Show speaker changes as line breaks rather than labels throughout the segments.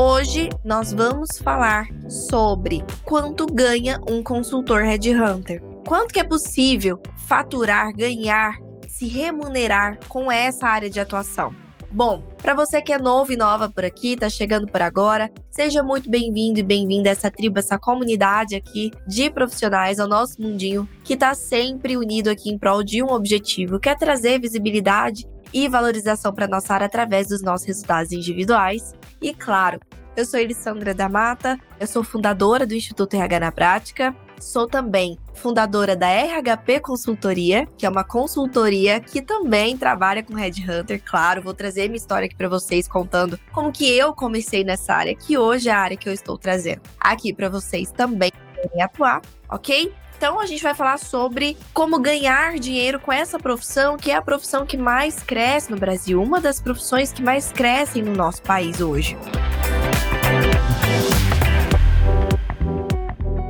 Hoje nós vamos falar sobre quanto ganha um consultor headhunter. Quanto que é possível faturar, ganhar, se remunerar com essa área de atuação? Bom, para você que é novo e nova por aqui, tá chegando por agora, seja muito bem-vindo e bem-vinda a essa tribo, essa comunidade aqui de profissionais ao nosso mundinho, que tá sempre unido aqui em prol de um objetivo, que é trazer visibilidade e valorização para nossa área através dos nossos resultados individuais. E claro, eu sou Elissandra da Mata, eu sou fundadora do Instituto RH na Prática, sou também fundadora da RHP Consultoria, que é uma consultoria que também trabalha com Headhunter. Claro, vou trazer minha história aqui para vocês contando como que eu comecei nessa área, que hoje é a área que eu estou trazendo aqui para vocês também atuar, ok? Então a gente vai falar sobre como ganhar dinheiro com essa profissão, que é a profissão que mais cresce no Brasil, uma das profissões que mais crescem no nosso país hoje.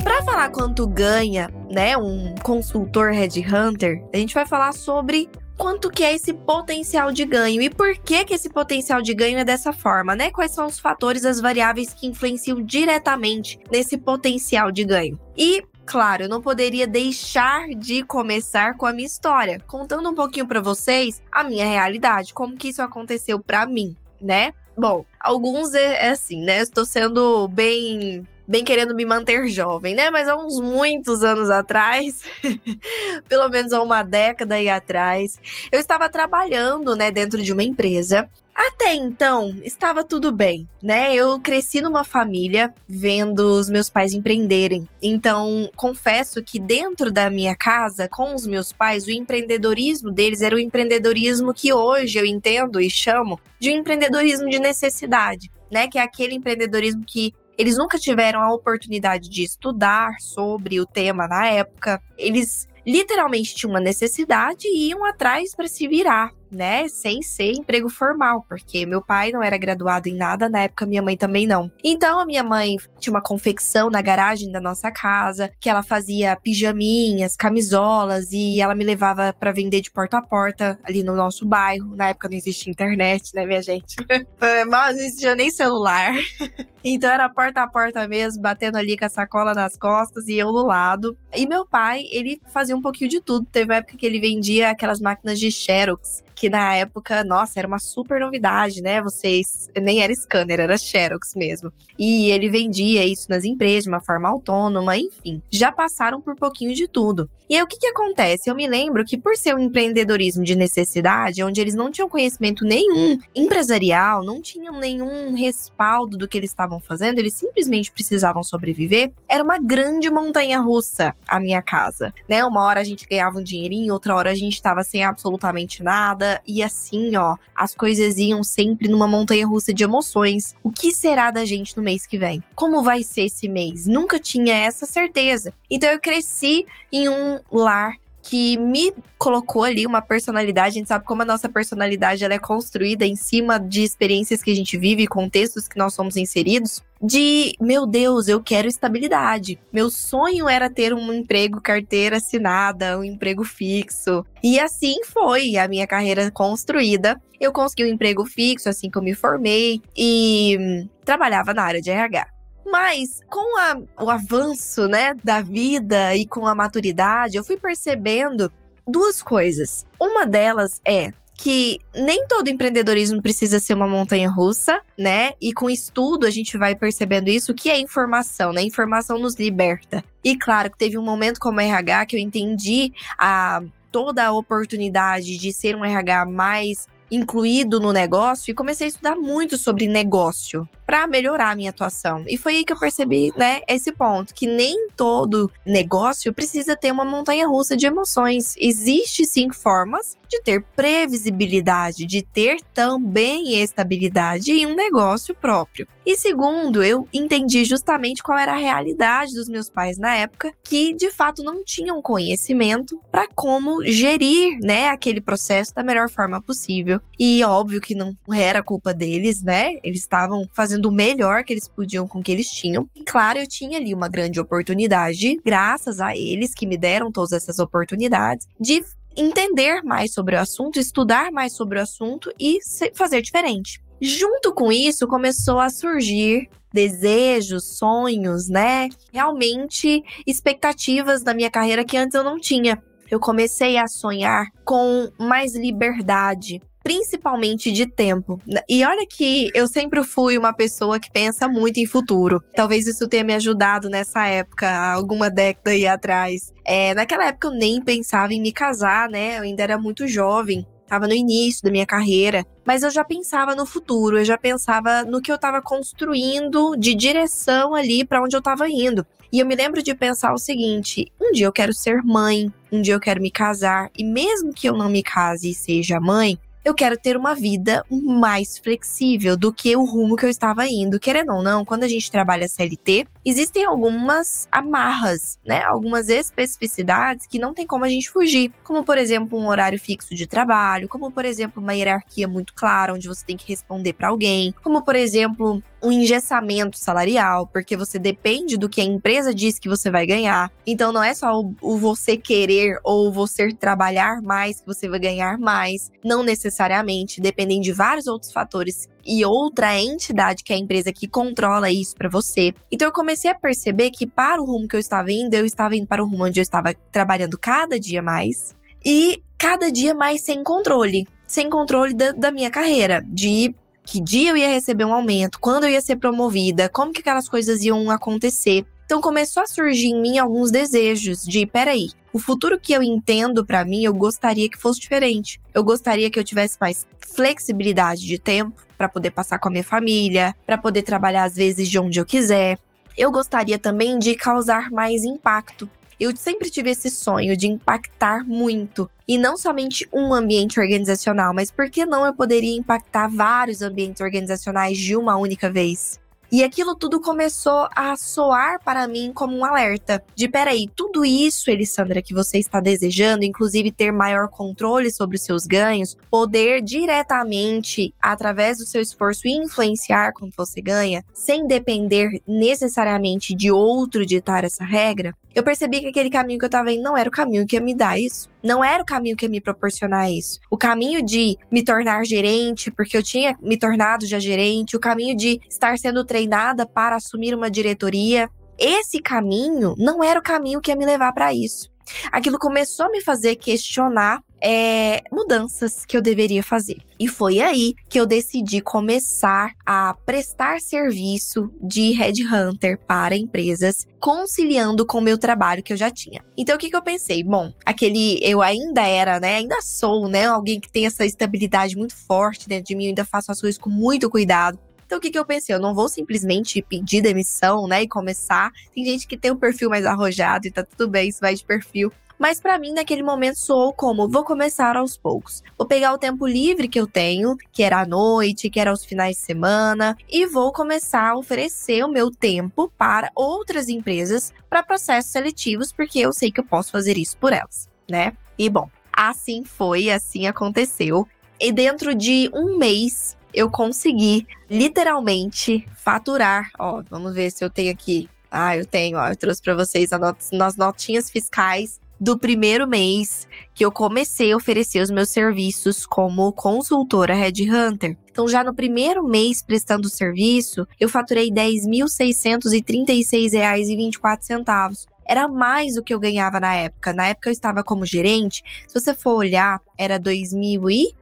Para falar quanto ganha, né, um consultor headhunter, a gente vai falar sobre quanto que é esse potencial de ganho e por que que esse potencial de ganho é dessa forma, né? Quais são os fatores, as variáveis que influenciam diretamente nesse potencial de ganho? E Claro, eu não poderia deixar de começar com a minha história, contando um pouquinho para vocês a minha realidade, como que isso aconteceu para mim, né? Bom, alguns é, é assim, né? Estou sendo bem bem querendo me manter jovem, né? Mas há uns muitos anos atrás, pelo menos há uma década aí atrás, eu estava trabalhando, né, dentro de uma empresa até então, estava tudo bem, né? Eu cresci numa família vendo os meus pais empreenderem. Então, confesso que dentro da minha casa, com os meus pais, o empreendedorismo deles era o empreendedorismo que hoje eu entendo e chamo de um empreendedorismo de necessidade, né? Que é aquele empreendedorismo que eles nunca tiveram a oportunidade de estudar sobre o tema na época. Eles literalmente tinham uma necessidade e iam atrás para se virar né, sem ser emprego formal, porque meu pai não era graduado em nada, na época minha mãe também não. Então a minha mãe tinha uma confecção na garagem da nossa casa, que ela fazia pijaminhas, camisolas e ela me levava para vender de porta a porta ali no nosso bairro. Na época não existia internet, né, minha gente? Mas não existia nem celular. Então era porta a porta mesmo, batendo ali com a sacola nas costas e eu do lado. E meu pai, ele fazia um pouquinho de tudo. Teve uma época que ele vendia aquelas máquinas de Xerox, que na época, nossa, era uma super novidade, né? Vocês nem era scanner, era Xerox mesmo. E ele vendia isso nas empresas de uma forma autônoma, enfim. Já passaram por pouquinho de tudo. E aí o que que acontece? Eu me lembro que por ser um empreendedorismo de necessidade, onde eles não tinham conhecimento nenhum empresarial, não tinham nenhum respaldo do que eles estavam fazendo, eles simplesmente precisavam sobreviver, era uma grande montanha russa a minha casa, né? Uma hora a gente ganhava um dinheirinho, outra hora a gente estava sem absolutamente nada e assim, ó, as coisas iam sempre numa montanha russa de emoções. O que será da gente no mês que vem? Como vai ser esse mês? Nunca tinha essa certeza. Então eu cresci em um lar que me colocou ali uma personalidade. A gente sabe como a nossa personalidade ela é construída em cima de experiências que a gente vive, contextos que nós somos inseridos. De, meu Deus, eu quero estabilidade. Meu sonho era ter um emprego carteira assinada, um emprego fixo. E assim foi a minha carreira construída. Eu consegui um emprego fixo assim que eu me formei e hum, trabalhava na área de RH. Mas com a, o avanço, né, da vida e com a maturidade, eu fui percebendo duas coisas. Uma delas é que nem todo empreendedorismo precisa ser uma montanha russa, né? E com estudo a gente vai percebendo isso, que é informação, né? Informação nos liberta. E claro que teve um momento como RH que eu entendi a toda a oportunidade de ser um RH mais incluído no negócio e comecei a estudar muito sobre negócio para melhorar a minha atuação. E foi aí que eu percebi, né, esse ponto que nem todo negócio precisa ter uma montanha russa de emoções. Existe sim formas de ter previsibilidade, de ter também estabilidade em um negócio próprio. E segundo, eu entendi justamente qual era a realidade dos meus pais na época, que de fato não tinham conhecimento para como gerir, né, aquele processo da melhor forma possível. E óbvio que não era culpa deles, né? Eles estavam fazendo o melhor que eles podiam com o que eles tinham. E claro, eu tinha ali uma grande oportunidade, graças a eles que me deram todas essas oportunidades, de entender mais sobre o assunto, estudar mais sobre o assunto e fazer diferente. Junto com isso, começou a surgir desejos, sonhos, né? Realmente expectativas da minha carreira que antes eu não tinha. Eu comecei a sonhar com mais liberdade, principalmente de tempo. E olha que eu sempre fui uma pessoa que pensa muito em futuro. Talvez isso tenha me ajudado nessa época, alguma década aí atrás. É, naquela época eu nem pensava em me casar, né? Eu ainda era muito jovem estava no início da minha carreira, mas eu já pensava no futuro, eu já pensava no que eu estava construindo de direção ali para onde eu estava indo. E eu me lembro de pensar o seguinte: um dia eu quero ser mãe, um dia eu quero me casar, e mesmo que eu não me case e seja mãe, eu quero ter uma vida mais flexível do que o rumo que eu estava indo. Querendo ou não, quando a gente trabalha CLT, existem algumas amarras, né? Algumas especificidades que não tem como a gente fugir. Como, por exemplo, um horário fixo de trabalho, como, por exemplo, uma hierarquia muito clara, onde você tem que responder para alguém, como, por exemplo, um engessamento salarial, porque você depende do que a empresa diz que você vai ganhar. Então não é só o, o, você querer ou você trabalhar mais que você vai ganhar mais, não necessariamente, dependem de vários outros fatores e outra entidade que é a empresa que controla isso para você. Então eu comecei a perceber que para o rumo que eu estava indo, eu estava indo para o rumo onde eu estava trabalhando cada dia mais e cada dia mais sem controle, sem controle da, da minha carreira, de que dia eu ia receber um aumento, quando eu ia ser promovida, como que aquelas coisas iam acontecer. Então começou a surgir em mim alguns desejos de, peraí, o futuro que eu entendo para mim, eu gostaria que fosse diferente. Eu gostaria que eu tivesse mais flexibilidade de tempo para poder passar com a minha família, para poder trabalhar às vezes de onde eu quiser. Eu gostaria também de causar mais impacto. Eu sempre tive esse sonho de impactar muito. E não somente um ambiente organizacional, mas por que não eu poderia impactar vários ambientes organizacionais de uma única vez? E aquilo tudo começou a soar para mim como um alerta de peraí, tudo isso, Elisandra, que você está desejando, inclusive ter maior controle sobre os seus ganhos, poder diretamente, através do seu esforço, influenciar quanto você ganha, sem depender necessariamente de outro ditar essa regra, eu percebi que aquele caminho que eu estava indo não era o caminho que ia me dar isso. Não era o caminho que ia me proporcionar isso. O caminho de me tornar gerente, porque eu tinha me tornado já gerente, o caminho de estar sendo treinada para assumir uma diretoria. Esse caminho não era o caminho que ia me levar para isso. Aquilo começou a me fazer questionar é, mudanças que eu deveria fazer. E foi aí que eu decidi começar a prestar serviço de headhunter para empresas, conciliando com o meu trabalho que eu já tinha. Então o que, que eu pensei? Bom, aquele eu ainda era, né? Ainda sou, né? Alguém que tem essa estabilidade muito forte dentro de mim, eu ainda faço as coisas com muito cuidado. Então, o que, que eu pensei? Eu não vou simplesmente pedir demissão, né? E começar. Tem gente que tem um perfil mais arrojado e tá tudo bem, isso vai de perfil. Mas para mim, naquele momento, soou como: vou começar aos poucos. Vou pegar o tempo livre que eu tenho, que era à noite, que era aos finais de semana, e vou começar a oferecer o meu tempo para outras empresas para processos seletivos, porque eu sei que eu posso fazer isso por elas, né? E bom, assim foi, assim aconteceu. E dentro de um mês, eu consegui literalmente faturar. Ó, vamos ver se eu tenho aqui. Ah, eu tenho, ó, eu trouxe para vocês as notinhas fiscais do primeiro mês que eu comecei a oferecer os meus serviços como consultora Headhunter. Então, já no primeiro mês prestando serviço, eu faturei R$ 10.636,24 era mais do que eu ganhava na época. Na época eu estava como gerente. Se você for olhar, era 2000 e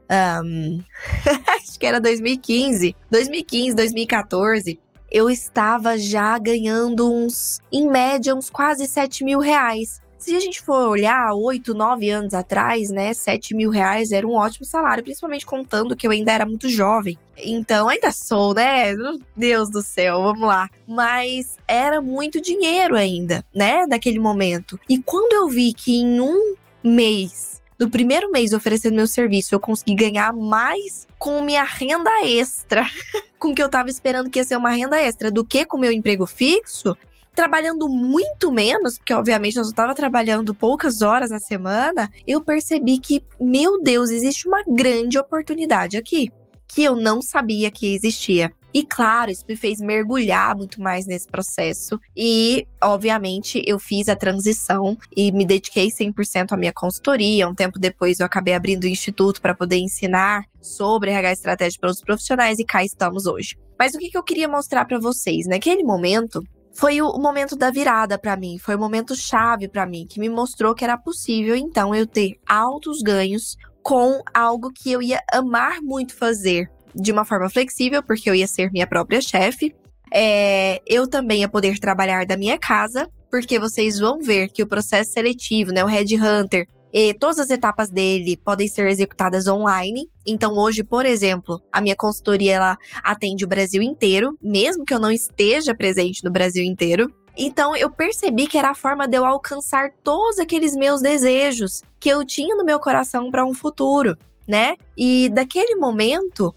um, acho que era 2015, 2015, 2014. Eu estava já ganhando uns, em média, uns quase 7 mil reais. Se a gente for olhar, oito, nove anos atrás, né, sete mil reais era um ótimo salário, principalmente contando que eu ainda era muito jovem. Então, ainda sou, né? Meu Deus do céu, vamos lá. Mas era muito dinheiro ainda, né, naquele momento. E quando eu vi que em um mês no primeiro mês oferecendo meu serviço, eu consegui ganhar mais com minha renda extra, com que eu tava esperando que ia ser uma renda extra, do que com meu emprego fixo, trabalhando muito menos, porque obviamente eu só estava trabalhando poucas horas na semana, eu percebi que, meu Deus, existe uma grande oportunidade aqui, que eu não sabia que existia. E claro, isso me fez mergulhar muito mais nesse processo. E, obviamente, eu fiz a transição e me dediquei 100% à minha consultoria. Um tempo depois, eu acabei abrindo o instituto para poder ensinar sobre RH estratégico para os profissionais e cá estamos hoje. Mas o que, eu queria mostrar para vocês? Naquele momento, foi o momento da virada para mim, foi o momento chave para mim, que me mostrou que era possível então eu ter altos ganhos com algo que eu ia amar muito fazer, de uma forma flexível, porque eu ia ser minha própria chefe. É, eu também ia poder trabalhar da minha casa, porque vocês vão ver que o processo seletivo, né, o Red Hunter, e todas as etapas dele podem ser executadas online. Então, hoje, por exemplo, a minha consultoria ela atende o Brasil inteiro, mesmo que eu não esteja presente no Brasil inteiro. Então, eu percebi que era a forma de eu alcançar todos aqueles meus desejos que eu tinha no meu coração para um futuro, né? E daquele momento,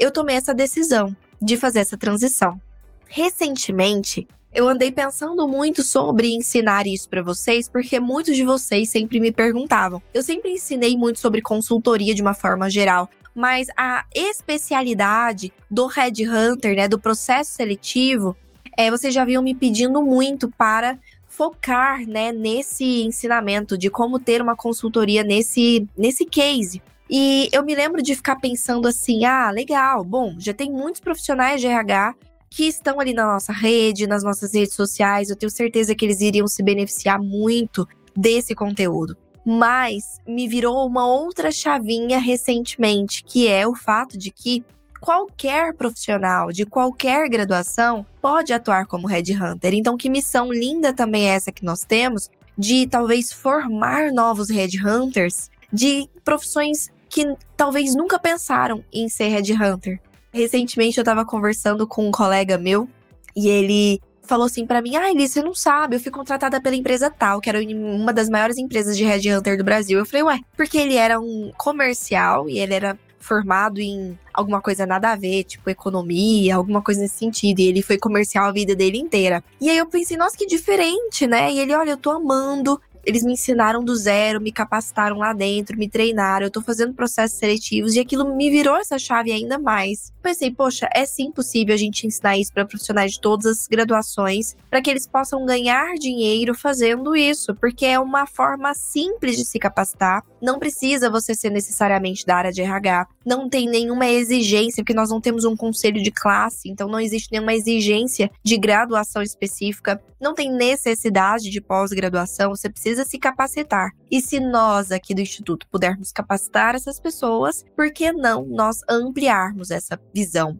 eu tomei essa decisão de fazer essa transição. Recentemente, eu andei pensando muito sobre ensinar isso para vocês, porque muitos de vocês sempre me perguntavam. Eu sempre ensinei muito sobre consultoria de uma forma geral, mas a especialidade do Red Hunter, né, do processo seletivo, é, vocês já vinham me pedindo muito para focar, né, nesse ensinamento de como ter uma consultoria nesse nesse case. E eu me lembro de ficar pensando assim: ah, legal, bom, já tem muitos profissionais de RH que estão ali na nossa rede, nas nossas redes sociais. Eu tenho certeza que eles iriam se beneficiar muito desse conteúdo. Mas me virou uma outra chavinha recentemente, que é o fato de que qualquer profissional de qualquer graduação pode atuar como headhunter. Então, que missão linda também é essa que nós temos de talvez formar novos headhunters de profissões que talvez nunca pensaram em ser headhunter. Recentemente eu tava conversando com um colega meu e ele falou assim para mim: "Ah, Elis, você não sabe, eu fui contratada pela empresa tal, que era uma das maiores empresas de headhunter do Brasil". Eu falei: "Ué, porque ele era um comercial e ele era formado em alguma coisa nada a ver, tipo economia, alguma coisa nesse sentido. E ele foi comercial a vida dele inteira. E aí eu pensei, nossa, que diferente, né? E ele, olha, eu tô amando eles me ensinaram do zero, me capacitaram lá dentro, me treinaram, eu tô fazendo processos seletivos e aquilo me virou essa chave ainda mais. Pensei, poxa, é sim possível a gente ensinar isso para profissionais de todas as graduações, para que eles possam ganhar dinheiro fazendo isso, porque é uma forma simples de se capacitar. Não precisa você ser necessariamente da área de RH, não tem nenhuma exigência, porque nós não temos um conselho de classe, então não existe nenhuma exigência de graduação específica, não tem necessidade de pós-graduação, você precisa se capacitar. E se nós aqui do Instituto pudermos capacitar essas pessoas, por que não nós ampliarmos essa visão?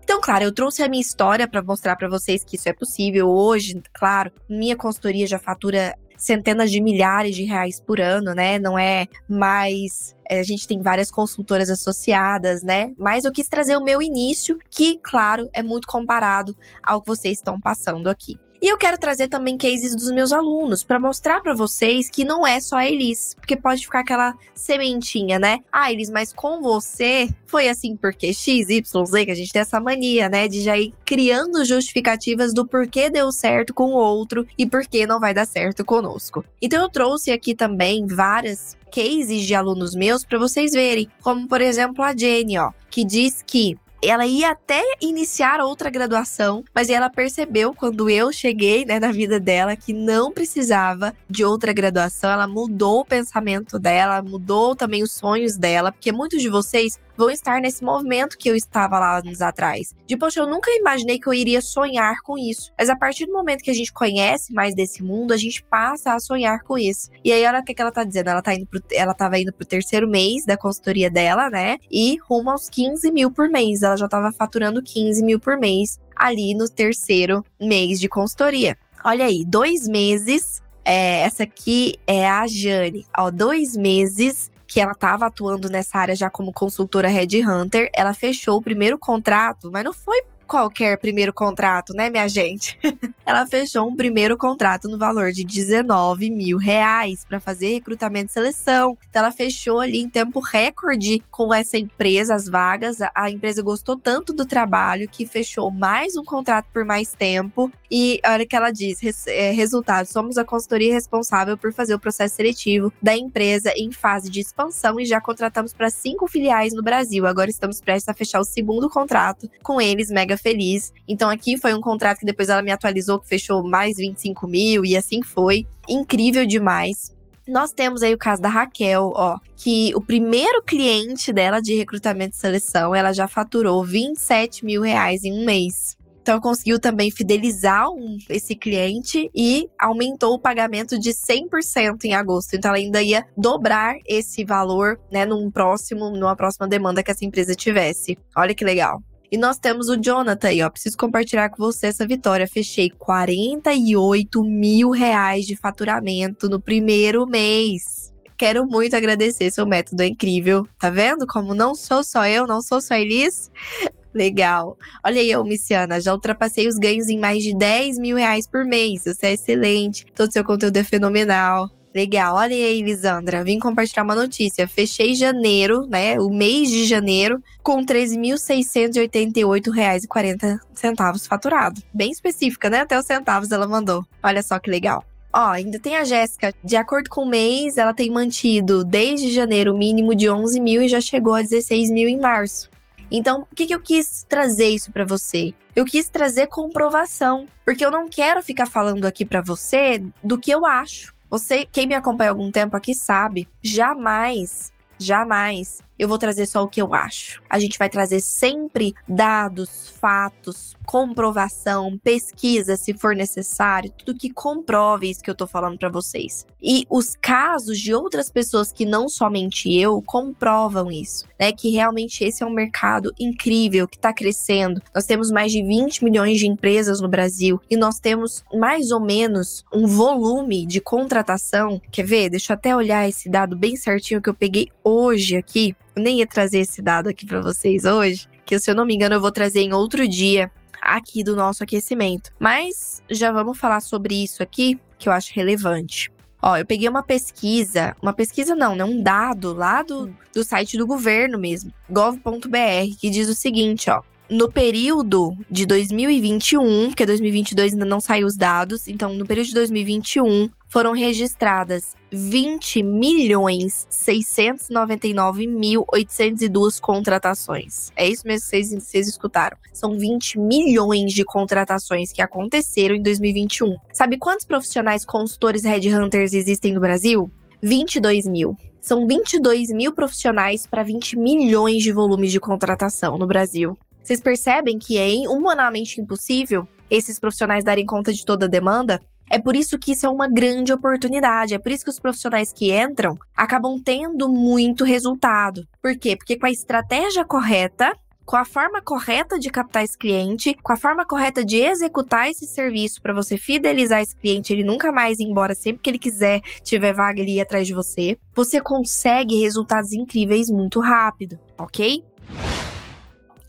Então, claro, eu trouxe a minha história para mostrar para vocês que isso é possível. Hoje, claro, minha consultoria já fatura centenas de milhares de reais por ano, né? Não é mais. É, a gente tem várias consultoras associadas, né? Mas eu quis trazer o meu início, que, claro, é muito comparado ao que vocês estão passando aqui. E eu quero trazer também cases dos meus alunos para mostrar para vocês que não é só a Elis, porque pode ficar aquela sementinha, né? Ah, Elis, mas com você foi assim porque X, Y, Z, que a gente tem essa mania, né, de já ir criando justificativas do porquê deu certo com o outro e porquê não vai dar certo conosco. Então eu trouxe aqui também várias cases de alunos meus para vocês verem, como por exemplo a Jenny, ó, que diz que ela ia até iniciar outra graduação, mas ela percebeu quando eu cheguei né, na vida dela que não precisava de outra graduação. Ela mudou o pensamento dela, mudou também os sonhos dela, porque muitos de vocês vão estar nesse movimento que eu estava lá anos atrás. De, poxa, eu nunca imaginei que eu iria sonhar com isso. Mas a partir do momento que a gente conhece mais desse mundo, a gente passa a sonhar com isso. E aí, olha o que, ela tá dizendo. Ela, tá indo pro, ela tava indo pro terceiro mês da consultoria dela, né? E rumo aos 15 mil por mês. Ela já tava faturando 15 mil por mês ali no terceiro mês de consultoria. Olha aí, dois meses. É, essa aqui é a Jane. Ó, dois meses que ela estava atuando nessa área já como consultora Red Hunter, ela fechou o primeiro contrato, mas não foi qualquer primeiro contrato, né, minha gente? ela fechou um primeiro contrato no valor de 19 mil reais para fazer recrutamento e seleção. Então, ela fechou ali em tempo recorde com essa empresa, as vagas. A empresa gostou tanto do trabalho que fechou mais um contrato por mais tempo. E olha que ela diz: é, resultado, somos a consultoria responsável por fazer o processo seletivo da empresa em fase de expansão e já contratamos para cinco filiais no Brasil. Agora estamos prestes a fechar o segundo contrato com eles, mega feliz. Então aqui foi um contrato que depois ela me atualizou, que fechou mais 25 mil e assim foi. Incrível demais. Nós temos aí o caso da Raquel, ó, que o primeiro cliente dela de recrutamento e seleção, ela já faturou 27 mil reais em um mês. Então conseguiu também fidelizar um, esse cliente e aumentou o pagamento de 100% em agosto. Então ela ainda ia dobrar esse valor, né, num próximo, numa próxima demanda que essa empresa tivesse. Olha que legal. E nós temos o Jonathan aí, ó. Preciso compartilhar com você essa vitória. Fechei 48 mil reais de faturamento no primeiro mês. Quero muito agradecer, seu método é incrível. Tá vendo como não sou só eu, não sou só Elis? Legal. Olha aí, eu, Miciana, já ultrapassei os ganhos em mais de 10 mil reais por mês. Você é excelente. Todo seu conteúdo é fenomenal. Legal. Olha aí, Lisandra. Vim compartilhar uma notícia. Fechei janeiro, né? O mês de janeiro, com R$ 13.688,40 faturado. Bem específica, né? Até os centavos ela mandou. Olha só que legal. Ó, ainda tem a Jéssica. De acordo com o mês, ela tem mantido desde janeiro o mínimo de 11 mil e já chegou a 16 mil em março. Então, por que, que eu quis trazer isso para você? Eu quis trazer comprovação, porque eu não quero ficar falando aqui para você do que eu acho. Você, quem me acompanha há algum tempo aqui sabe, jamais, jamais eu vou trazer só o que eu acho. A gente vai trazer sempre dados, fatos, comprovação, pesquisa, se for necessário, tudo que comprove isso que eu tô falando para vocês. E os casos de outras pessoas que não somente eu comprovam isso, né? Que realmente esse é um mercado incrível que tá crescendo. Nós temos mais de 20 milhões de empresas no Brasil e nós temos mais ou menos um volume de contratação. Quer ver? Deixa eu até olhar esse dado bem certinho que eu peguei hoje aqui eu nem ia trazer esse dado aqui para vocês hoje, que se eu não me engano eu vou trazer em outro dia aqui do nosso aquecimento. Mas já vamos falar sobre isso aqui, que eu acho relevante. Ó, eu peguei uma pesquisa, uma pesquisa não, né? Um dado lá do, do site do governo mesmo, gov.br, que diz o seguinte, ó no período de 2021, porque 2022 ainda não saiu os dados, então no período de 2021 foram registradas 20 milhões 699 mil 802 contratações. É isso mesmo que vocês, vocês escutaram. São 20 milhões de contratações que aconteceram em 2021. Sabe quantos profissionais consultores headhunters existem no Brasil? 22 mil. São 22 mil profissionais para 20 milhões de volumes de contratação no Brasil. Vocês percebem que é humanamente impossível esses profissionais darem conta de toda a demanda? É por isso que isso é uma grande oportunidade. É por isso que os profissionais que entram acabam tendo muito resultado. Por quê? Porque com a estratégia correta, com a forma correta de captar esse cliente, com a forma correta de executar esse serviço para você fidelizar esse cliente, ele nunca mais ir embora sempre que ele quiser, tiver vaga ir atrás de você, você consegue resultados incríveis muito rápido, ok?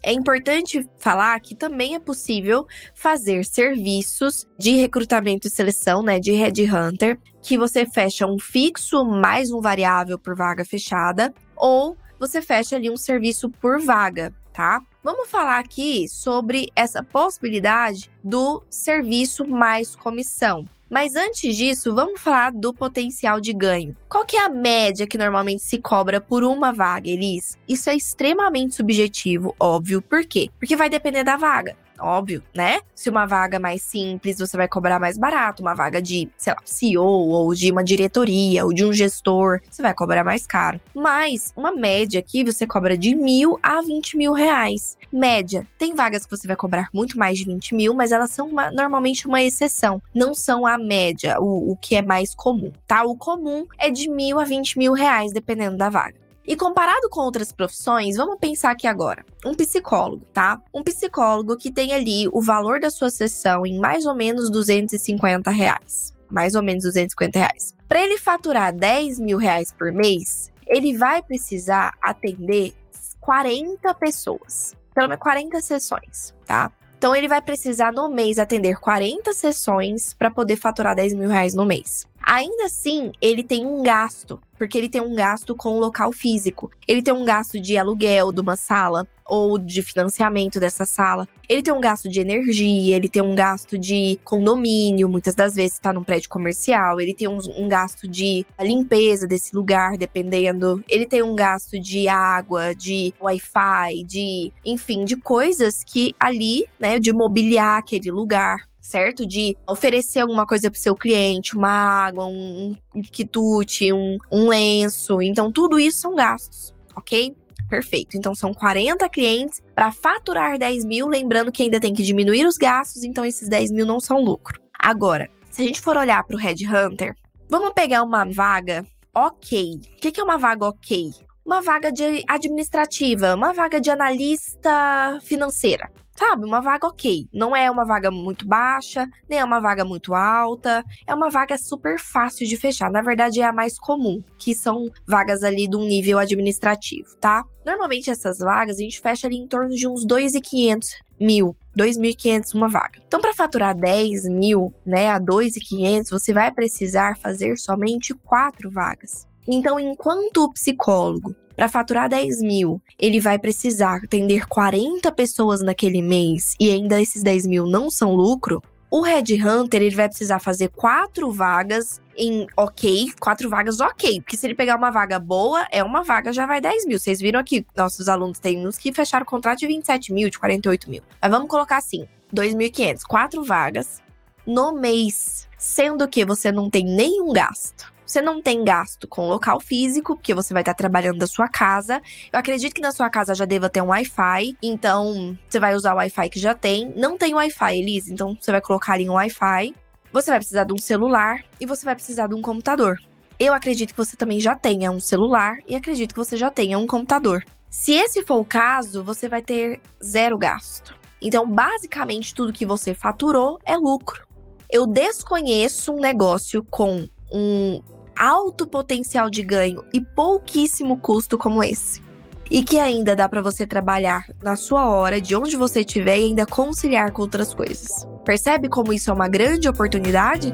É importante falar que também é possível fazer serviços de recrutamento e seleção, né, de headhunter, que você fecha um fixo mais um variável por vaga fechada, ou você fecha ali um serviço por vaga, tá? Vamos falar aqui sobre essa possibilidade do serviço mais comissão. Mas antes disso, vamos falar do potencial de ganho. Qual que é a média que normalmente se cobra por uma vaga, Elis? Isso é extremamente subjetivo, óbvio. Por quê? Porque vai depender da vaga óbvio, né? Se uma vaga mais simples, você vai cobrar mais barato. Uma vaga de, sei lá, CEO ou de uma diretoria ou de um gestor, você vai cobrar mais caro. Mas uma média aqui você cobra de mil a 20 mil reais. Média. Tem vagas que você vai cobrar muito mais de 20 mil, mas elas são uma, normalmente uma exceção. Não são a média, o, o que é mais comum, tá? O comum é de mil a 20 mil reais, dependendo da vaga. E comparado com outras profissões, vamos pensar aqui agora. Um psicólogo, tá? Um psicólogo que tem ali o valor da sua sessão em mais ou menos 250 reais. Mais ou menos 250 reais. Para ele faturar 10 mil reais por mês, ele vai precisar atender 40 pessoas. Pelo menos 40 sessões, tá? Então ele vai precisar no mês atender 40 sessões para poder faturar 10 mil reais no mês. Ainda assim, ele tem um gasto, porque ele tem um gasto com o local físico. Ele tem um gasto de aluguel de uma sala ou de financiamento dessa sala. Ele tem um gasto de energia, ele tem um gasto de condomínio, muitas das vezes está num prédio comercial. Ele tem um, um gasto de limpeza desse lugar, dependendo. Ele tem um gasto de água, de Wi-Fi, de, enfim, de coisas que ali, né, de mobiliar aquele lugar certo? De oferecer alguma coisa para seu cliente, uma água, um, um quitute, um, um lenço. Então, tudo isso são gastos, ok? Perfeito. Então, são 40 clientes para faturar 10 mil. Lembrando que ainda tem que diminuir os gastos, então esses 10 mil não são lucro. Agora, se a gente for olhar para o Red Hunter, vamos pegar uma vaga ok. O que é uma vaga ok? Uma vaga de administrativa, uma vaga de analista financeira sabe, uma vaga ok. Não é uma vaga muito baixa, nem é uma vaga muito alta. É uma vaga super fácil de fechar. Na verdade, é a mais comum, que são vagas ali de um nível administrativo, tá? Normalmente essas vagas a gente fecha ali em torno de uns 2.500 mil, 2.500 uma vaga. Então, para faturar 10 mil, né, a 2.500, você vai precisar fazer somente quatro vagas. Então, enquanto o psicólogo para faturar 10 mil, ele vai precisar atender 40 pessoas naquele mês e ainda esses 10 mil não são lucro, o Red Hunter ele vai precisar fazer quatro vagas em ok, quatro vagas ok. Porque se ele pegar uma vaga boa, é uma vaga, já vai 10 mil. Vocês viram aqui, nossos alunos têm uns que fecharam o contrato de 27 mil, de 48 mil. Mas vamos colocar assim: 2.500, quatro vagas no mês. Sendo que você não tem nenhum gasto. Você não tem gasto com local físico, porque você vai estar trabalhando da sua casa. Eu acredito que na sua casa já deva ter um Wi-Fi, então você vai usar o Wi-Fi que já tem. Não tem Wi-Fi, Elise, então você vai colocar ali um Wi-Fi. Você vai precisar de um celular e você vai precisar de um computador. Eu acredito que você também já tenha um celular e acredito que você já tenha um computador. Se esse for o caso, você vai ter zero gasto. Então, basicamente, tudo que você faturou é lucro. Eu desconheço um negócio com um alto potencial de ganho e pouquíssimo custo como esse. E que ainda dá para você trabalhar na sua hora, de onde você estiver e ainda conciliar com outras coisas. Percebe como isso é uma grande oportunidade?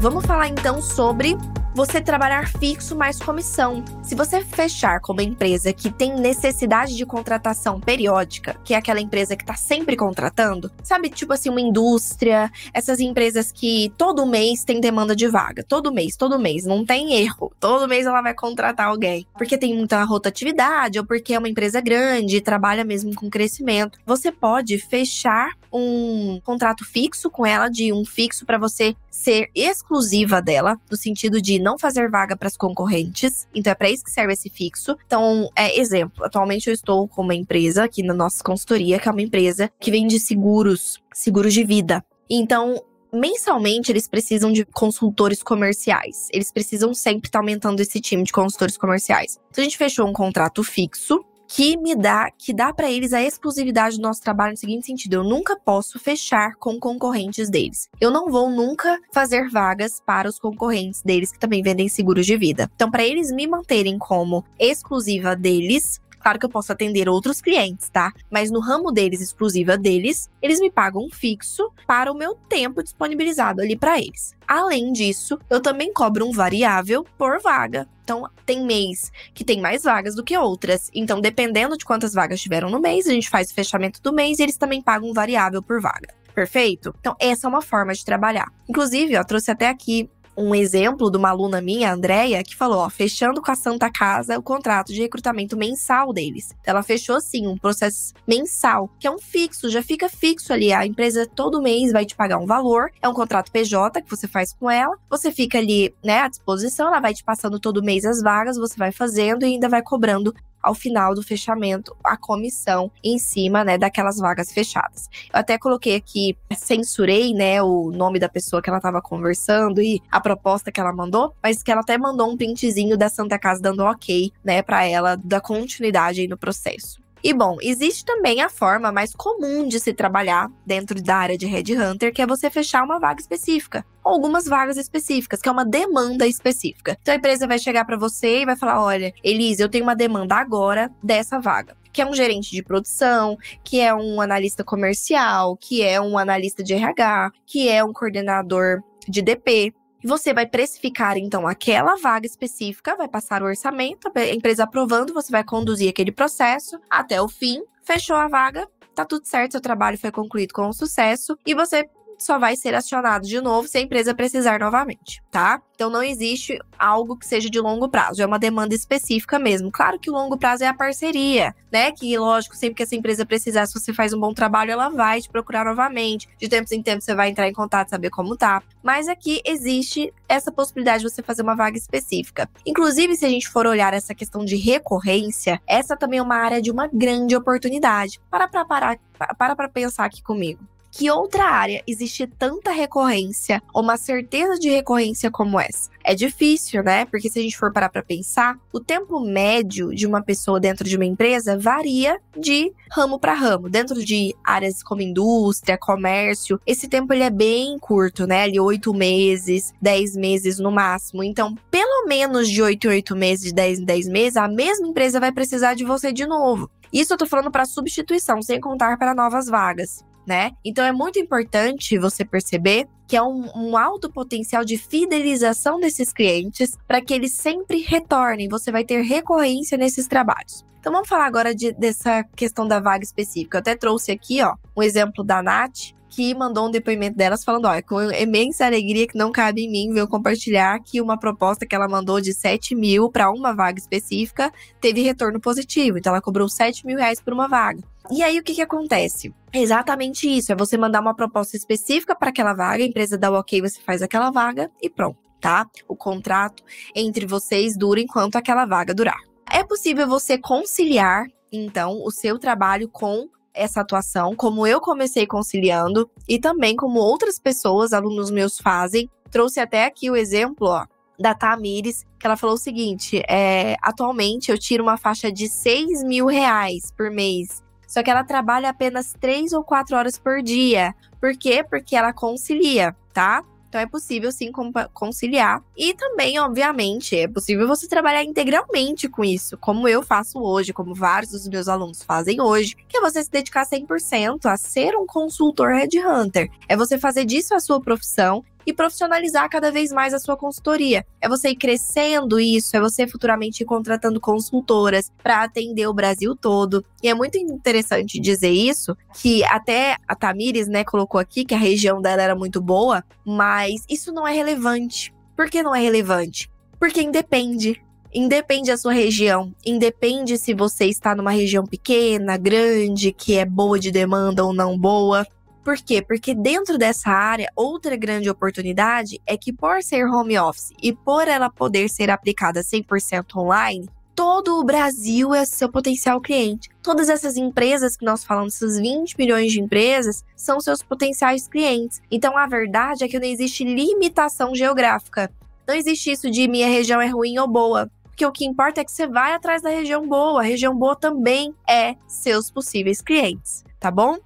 Vamos falar então sobre você trabalhar fixo mais comissão. Se você fechar com uma empresa que tem necessidade de contratação periódica, que é aquela empresa que está sempre contratando, sabe, tipo assim, uma indústria, essas empresas que todo mês tem demanda de vaga, todo mês, todo mês, não tem erro. Todo mês ela vai contratar alguém, porque tem muita rotatividade ou porque é uma empresa grande e trabalha mesmo com crescimento. Você pode fechar um contrato fixo com ela, de um fixo para você ser exclusiva dela, no sentido de não fazer vaga para as concorrentes. Então é para isso que serve esse fixo. Então, é exemplo, atualmente eu estou com uma empresa aqui na nossa consultoria, que é uma empresa que vende seguros, seguros de vida. Então, mensalmente eles precisam de consultores comerciais. Eles precisam sempre estar tá aumentando esse time de consultores comerciais. Então a gente fechou um contrato fixo que me dá, que dá para eles a exclusividade do nosso trabalho no seguinte sentido: eu nunca posso fechar com concorrentes deles. Eu não vou nunca fazer vagas para os concorrentes deles que também vendem seguros de vida. Então, para eles me manterem como exclusiva deles, Claro que eu posso atender outros clientes, tá? Mas no ramo deles, exclusiva deles, eles me pagam fixo para o meu tempo disponibilizado ali para eles. Além disso, eu também cobro um variável por vaga. Então, tem mês que tem mais vagas do que outras. Então, dependendo de quantas vagas tiveram no mês, a gente faz o fechamento do mês e eles também pagam um variável por vaga. Perfeito? Então, essa é uma forma de trabalhar. Inclusive, eu trouxe até aqui um exemplo de uma aluna minha, a Andrea, que falou, ó, fechando com a Santa Casa o contrato de recrutamento mensal deles. Ela fechou sim um processo mensal, que é um fixo, já fica fixo ali. A empresa todo mês vai te pagar um valor, é um contrato PJ que você faz com ela. Você fica ali, né, à disposição, ela vai te passando todo mês as vagas, você vai fazendo e ainda vai cobrando ao final do fechamento a comissão em cima, né, daquelas vagas fechadas. Eu até coloquei aqui, censurei, né, o nome da pessoa que ela estava conversando e a proposta que ela mandou, mas que ela até mandou um printzinho da Santa Casa dando ok, né, para ela da continuidade aí no processo. E bom, existe também a forma mais comum de se trabalhar dentro da área de headhunter, que é você fechar uma vaga específica, ou algumas vagas específicas, que é uma demanda específica. Então a empresa vai chegar para você e vai falar: "Olha, Elise, eu tenho uma demanda agora dessa vaga que é um gerente de produção, que é um analista comercial, que é um analista de RH, que é um coordenador de DP. E você vai precificar, então, aquela vaga específica, vai passar o orçamento, a empresa aprovando, você vai conduzir aquele processo até o fim, fechou a vaga, tá tudo certo, seu trabalho foi concluído com sucesso e você só vai ser acionado de novo se a empresa precisar novamente, tá? Então não existe algo que seja de longo prazo, é uma demanda específica mesmo. Claro que o longo prazo é a parceria, né? Que lógico, sempre que essa empresa precisar, se você faz um bom trabalho, ela vai te procurar novamente. De tempos em tempos você vai entrar em contato, saber como tá. Mas aqui existe essa possibilidade de você fazer uma vaga específica. Inclusive, se a gente for olhar essa questão de recorrência, essa também é uma área de uma grande oportunidade. Para para parar, para para pensar aqui comigo que outra área existe tanta recorrência, uma certeza de recorrência como essa? É difícil, né? Porque se a gente for parar para pensar, o tempo médio de uma pessoa dentro de uma empresa varia de ramo para ramo. Dentro de áreas como indústria, comércio, esse tempo ele é bem curto, né? Ali oito meses, dez meses no máximo. Então, pelo menos de oito em oito meses, de dez em dez meses, a mesma empresa vai precisar de você de novo. Isso eu tô falando para substituição, sem contar para novas vagas né? Então é muito importante você perceber que é um, um alto potencial de fidelização desses clientes para que eles sempre retornem. Você vai ter recorrência nesses trabalhos. Então vamos falar agora de, dessa questão da vaga específica. Eu até trouxe aqui, ó, um exemplo da Nath, que mandou um depoimento delas falando: ó, é com imensa alegria que não cabe em mim, veio compartilhar que uma proposta que ela mandou de 7 mil para uma vaga específica teve retorno positivo. Então ela cobrou 7 mil reais por uma vaga. E aí o que, que acontece? É exatamente isso: é você mandar uma proposta específica para aquela vaga, a empresa dá o ok, você faz aquela vaga e pronto, tá? O contrato entre vocês dura enquanto aquela vaga durar. É possível você conciliar, então, o seu trabalho com essa atuação, como eu comecei conciliando e também como outras pessoas, alunos meus, fazem. Trouxe até aqui o exemplo, ó, da Tamires, que ela falou o seguinte: é, atualmente eu tiro uma faixa de 6 mil reais por mês. Só que ela trabalha apenas três ou quatro horas por dia. Por quê? Porque ela concilia, tá? Então é possível sim conciliar. E também, obviamente, é possível você trabalhar integralmente com isso, como eu faço hoje, como vários dos meus alunos fazem hoje, que é você se dedicar 100% a ser um consultor headhunter. É você fazer disso a sua profissão e profissionalizar cada vez mais a sua consultoria. É você ir crescendo isso, é você futuramente ir contratando consultoras para atender o Brasil todo. E é muito interessante dizer isso, que até a Tamires, né, colocou aqui que a região dela era muito boa, mas isso não é relevante. Por que não é relevante? Porque independe. Independe da sua região, independe se você está numa região pequena, grande, que é boa de demanda ou não boa. Por quê? Porque dentro dessa área, outra grande oportunidade é que por ser home office e por ela poder ser aplicada 100% online, todo o Brasil é seu potencial cliente. Todas essas empresas que nós falamos, essas 20 milhões de empresas, são seus potenciais clientes. Então a verdade é que não existe limitação geográfica. Não existe isso de minha região é ruim ou boa. Porque o que importa é que você vai atrás da região boa. A região boa também é seus possíveis clientes, tá bom?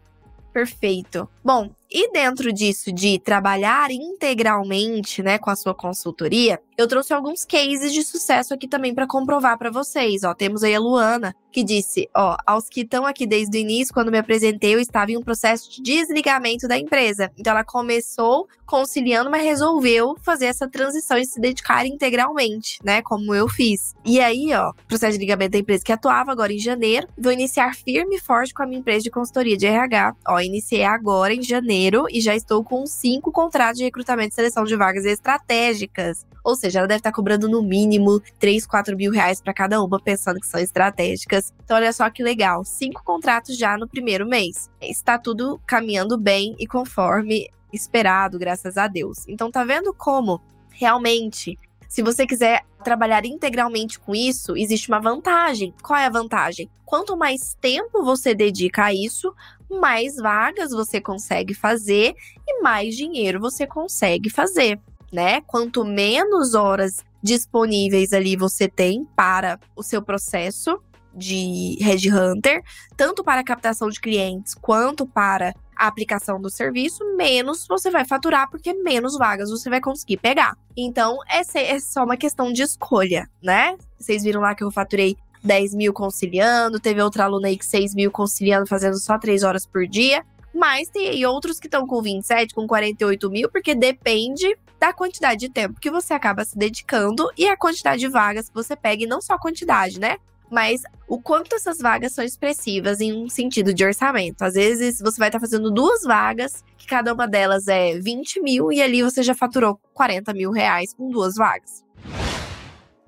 Perfeito. Bom, e dentro disso de trabalhar integralmente, né, com a sua consultoria, eu trouxe alguns cases de sucesso aqui também para comprovar para vocês. Ó, temos aí a Luana, que disse: Ó, aos que estão aqui desde o início, quando me apresentei, eu estava em um processo de desligamento da empresa. Então, ela começou conciliando, mas resolveu fazer essa transição e se dedicar integralmente, né? Como eu fiz. E aí, ó, processo de desligamento da empresa que atuava agora em janeiro, vou iniciar firme e forte com a minha empresa de consultoria de RH. Ó, iniciei agora em janeiro e já estou com cinco contratos de recrutamento e seleção de vagas estratégicas. Ou seja, ela deve estar cobrando no mínimo 3, 4 mil reais para cada uma, pensando que são estratégicas. Então, olha só que legal. Cinco contratos já no primeiro mês. Está tudo caminhando bem e conforme esperado, graças a Deus. Então, tá vendo como realmente se você quiser trabalhar integralmente com isso, existe uma vantagem. Qual é a vantagem? Quanto mais tempo você dedica a isso, mais vagas você consegue fazer e mais dinheiro você consegue fazer né? Quanto menos horas disponíveis ali você tem para o seu processo, de headhunter, tanto para a captação de clientes quanto para a aplicação do serviço, menos você vai faturar, porque menos vagas você vai conseguir pegar. Então, essa é só uma questão de escolha, né? Vocês viram lá que eu faturei 10 mil conciliando, teve outra aluna aí que 6 mil conciliando, fazendo só 3 horas por dia. Mas tem outros que estão com 27, com 48 mil, porque depende da quantidade de tempo que você acaba se dedicando e a quantidade de vagas que você pega, e não só a quantidade, né? Mas o quanto essas vagas são expressivas em um sentido de orçamento. Às vezes você vai estar fazendo duas vagas, que cada uma delas é 20 mil, e ali você já faturou 40 mil reais com duas vagas.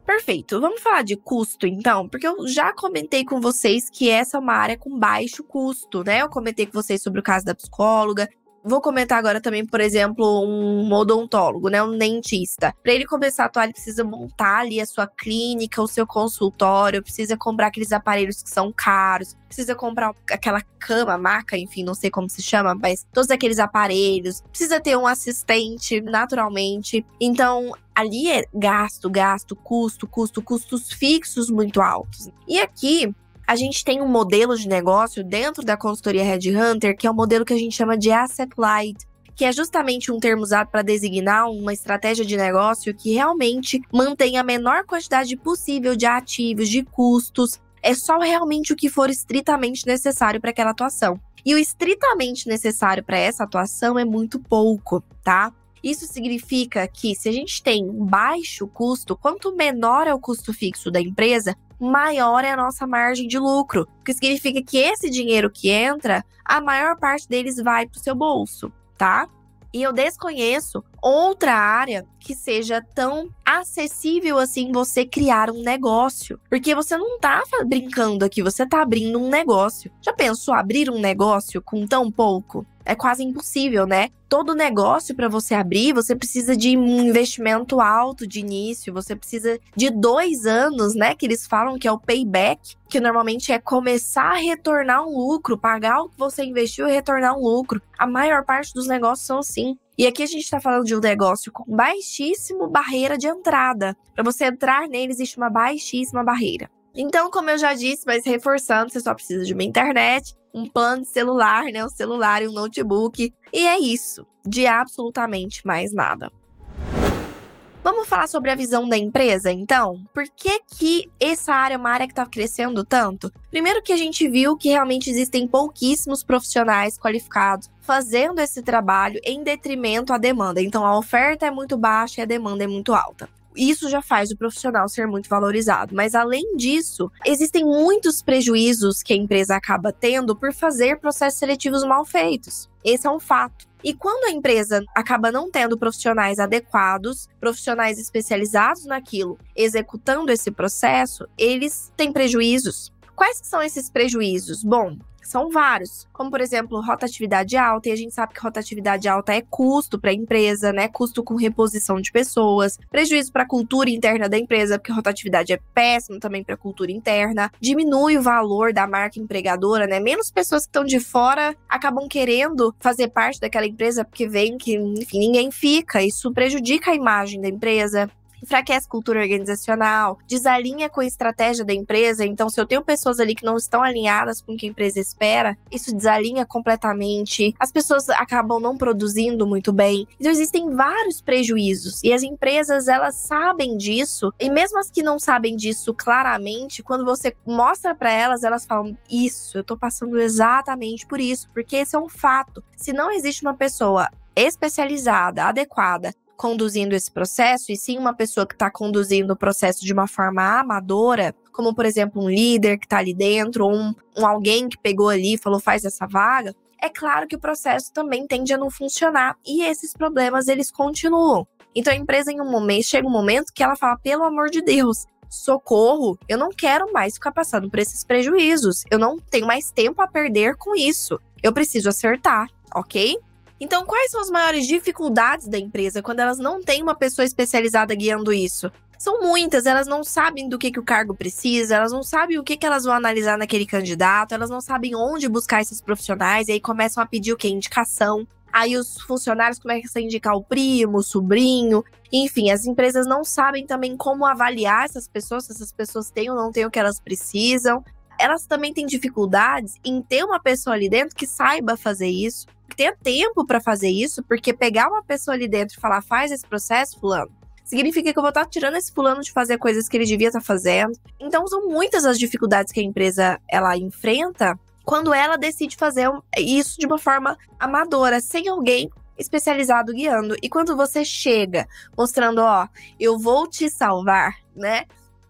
Perfeito. Vamos falar de custo, então, porque eu já comentei com vocês que essa é uma área com baixo custo, né? Eu comentei com vocês sobre o caso da psicóloga, Vou comentar agora também, por exemplo, um odontólogo, né, um dentista. Para ele começar a atuar, ele precisa montar ali a sua clínica, o seu consultório, precisa comprar aqueles aparelhos que são caros, precisa comprar aquela cama, maca, enfim, não sei como se chama, mas todos aqueles aparelhos, precisa ter um assistente, naturalmente. Então, ali é gasto, gasto, custo, custo, custos fixos muito altos. E aqui a gente tem um modelo de negócio dentro da consultoria Red Hunter, que é o um modelo que a gente chama de asset light, que é justamente um termo usado para designar uma estratégia de negócio que realmente mantém a menor quantidade possível de ativos, de custos. É só realmente o que for estritamente necessário para aquela atuação. E o estritamente necessário para essa atuação é muito pouco, tá? Isso significa que se a gente tem baixo custo, quanto menor é o custo fixo da empresa, maior é a nossa margem de lucro. O que significa que esse dinheiro que entra, a maior parte deles vai para o seu bolso, tá? E eu desconheço outra área que seja tão acessível assim você criar um negócio. Porque você não tá brincando aqui, você tá abrindo um negócio. Já pensou abrir um negócio com tão pouco? é quase impossível, né? Todo negócio para você abrir, você precisa de um investimento alto de início, você precisa de dois anos, né? Que eles falam que é o payback, que normalmente é começar a retornar um lucro, pagar o que você investiu e retornar um lucro. A maior parte dos negócios são assim. E aqui a gente está falando de um negócio com baixíssimo barreira de entrada. Para você entrar nele, existe uma baixíssima barreira. Então, como eu já disse, mas reforçando, você só precisa de uma internet, um plano de celular, né? Um celular e um notebook. E é isso. De absolutamente mais nada. Vamos falar sobre a visão da empresa, então? Por que, que essa área é uma área que está crescendo tanto? Primeiro que a gente viu que realmente existem pouquíssimos profissionais qualificados fazendo esse trabalho em detrimento à demanda. Então a oferta é muito baixa e a demanda é muito alta isso já faz o profissional ser muito valorizado. Mas além disso, existem muitos prejuízos que a empresa acaba tendo por fazer processos seletivos mal feitos. Esse é um fato. E quando a empresa acaba não tendo profissionais adequados, profissionais especializados naquilo, executando esse processo, eles têm prejuízos. Quais são esses prejuízos? Bom, são vários, como por exemplo, rotatividade alta, e a gente sabe que rotatividade alta é custo para a empresa, né? Custo com reposição de pessoas, prejuízo para a cultura interna da empresa, porque rotatividade é péssimo também para a cultura interna, diminui o valor da marca empregadora, né? Menos pessoas que estão de fora acabam querendo fazer parte daquela empresa porque veem que, enfim, ninguém fica, isso prejudica a imagem da empresa enfraquece cultura organizacional, desalinha com a estratégia da empresa. Então, se eu tenho pessoas ali que não estão alinhadas com o que a empresa espera, isso desalinha completamente. As pessoas acabam não produzindo muito bem. Então, existem vários prejuízos e as empresas elas sabem disso. E mesmo as que não sabem disso claramente, quando você mostra para elas, elas falam: Isso, eu tô passando exatamente por isso, porque esse é um fato. Se não existe uma pessoa especializada, adequada, conduzindo esse processo, e sim uma pessoa que está conduzindo o processo de uma forma amadora, como por exemplo um líder que está ali dentro, ou um, um alguém que pegou ali e falou faz essa vaga, é claro que o processo também tende a não funcionar e esses problemas eles continuam. Então a empresa em um momento chega um momento que ela fala pelo amor de Deus, socorro, eu não quero mais ficar passando por esses prejuízos. Eu não tenho mais tempo a perder com isso. Eu preciso acertar, ok? Então, quais são as maiores dificuldades da empresa quando elas não têm uma pessoa especializada guiando isso? São muitas, elas não sabem do que, que o cargo precisa, elas não sabem o que, que elas vão analisar naquele candidato, elas não sabem onde buscar esses profissionais, e aí começam a pedir o que? Indicação. Aí os funcionários começam a indicar o primo, o sobrinho. Enfim, as empresas não sabem também como avaliar essas pessoas, se essas pessoas têm ou não têm o que elas precisam. Elas também têm dificuldades em ter uma pessoa ali dentro que saiba fazer isso, que tenha tempo para fazer isso, porque pegar uma pessoa ali dentro e falar, faz esse processo, fulano, significa que eu vou estar tá tirando esse fulano de fazer coisas que ele devia estar tá fazendo. Então são muitas as dificuldades que a empresa ela enfrenta quando ela decide fazer isso de uma forma amadora, sem alguém especializado guiando. E quando você chega mostrando, ó, eu vou te salvar, né?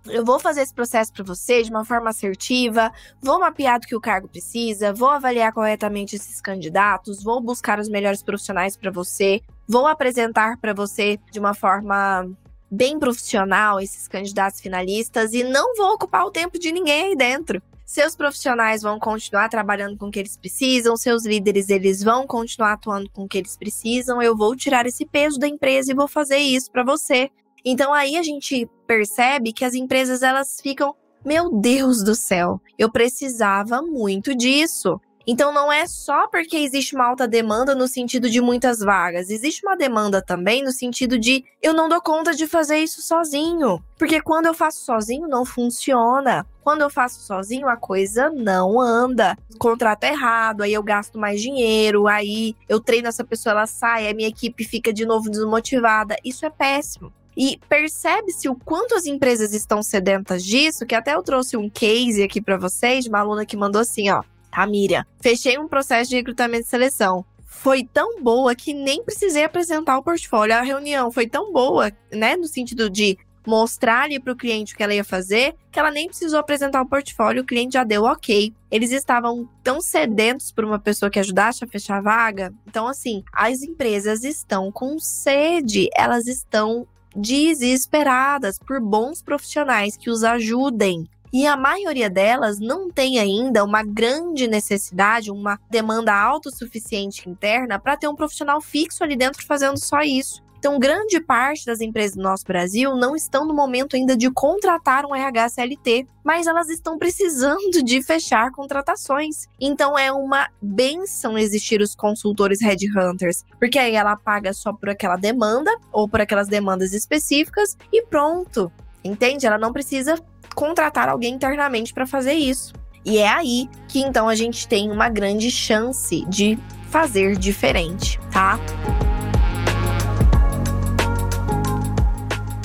Eu vou fazer esse processo para você de uma forma assertiva, vou mapear do que o cargo precisa, vou avaliar corretamente esses candidatos, vou buscar os melhores profissionais para você, vou apresentar para você de uma forma bem profissional esses candidatos finalistas e não vou ocupar o tempo de ninguém aí dentro. Seus profissionais vão continuar trabalhando com o que eles precisam, seus líderes eles vão continuar atuando com o que eles precisam. Eu vou tirar esse peso da empresa e vou fazer isso para você. Então aí a gente percebe que as empresas elas ficam, meu Deus do céu, eu precisava muito disso. Então não é só porque existe uma alta demanda no sentido de muitas vagas, existe uma demanda também no sentido de eu não dou conta de fazer isso sozinho. Porque quando eu faço sozinho não funciona. Quando eu faço sozinho a coisa não anda. Contrato errado, aí eu gasto mais dinheiro, aí eu treino essa pessoa, ela sai, a minha equipe fica de novo desmotivada. Isso é péssimo. E percebe-se o quanto as empresas estão sedentas disso, que até eu trouxe um case aqui para vocês, de uma aluna que mandou assim, ó tá, Miriam? Fechei um processo de recrutamento e seleção. Foi tão boa que nem precisei apresentar o portfólio. A reunião foi tão boa, né, no sentido de mostrar ali para o cliente o que ela ia fazer, que ela nem precisou apresentar o portfólio, o cliente já deu ok. Eles estavam tão sedentos por uma pessoa que ajudasse a fechar a vaga. Então, assim, as empresas estão com sede, elas estão desesperadas por bons profissionais que os ajudem. E a maioria delas não tem ainda uma grande necessidade, uma demanda autossuficiente interna para ter um profissional fixo ali dentro fazendo só isso. Então, grande parte das empresas do nosso Brasil não estão no momento ainda de contratar um RH CLT, mas elas estão precisando de fechar contratações. Então, é uma benção existir os consultores headhunters, porque aí ela paga só por aquela demanda ou por aquelas demandas específicas e pronto. Entende? Ela não precisa contratar alguém internamente para fazer isso. E é aí que então a gente tem uma grande chance de fazer diferente, tá?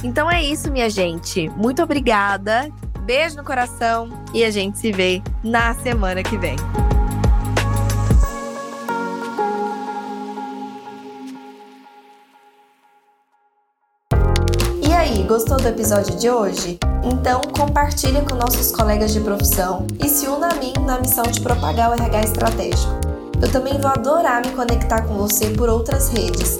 Então é isso, minha gente. Muito obrigada. Beijo no coração e a gente se vê na semana que vem. E aí, gostou do episódio de hoje? Então, compartilhe com nossos colegas de profissão e se una a mim na missão de propagar o RH estratégico. Eu também vou adorar me conectar com você por outras redes.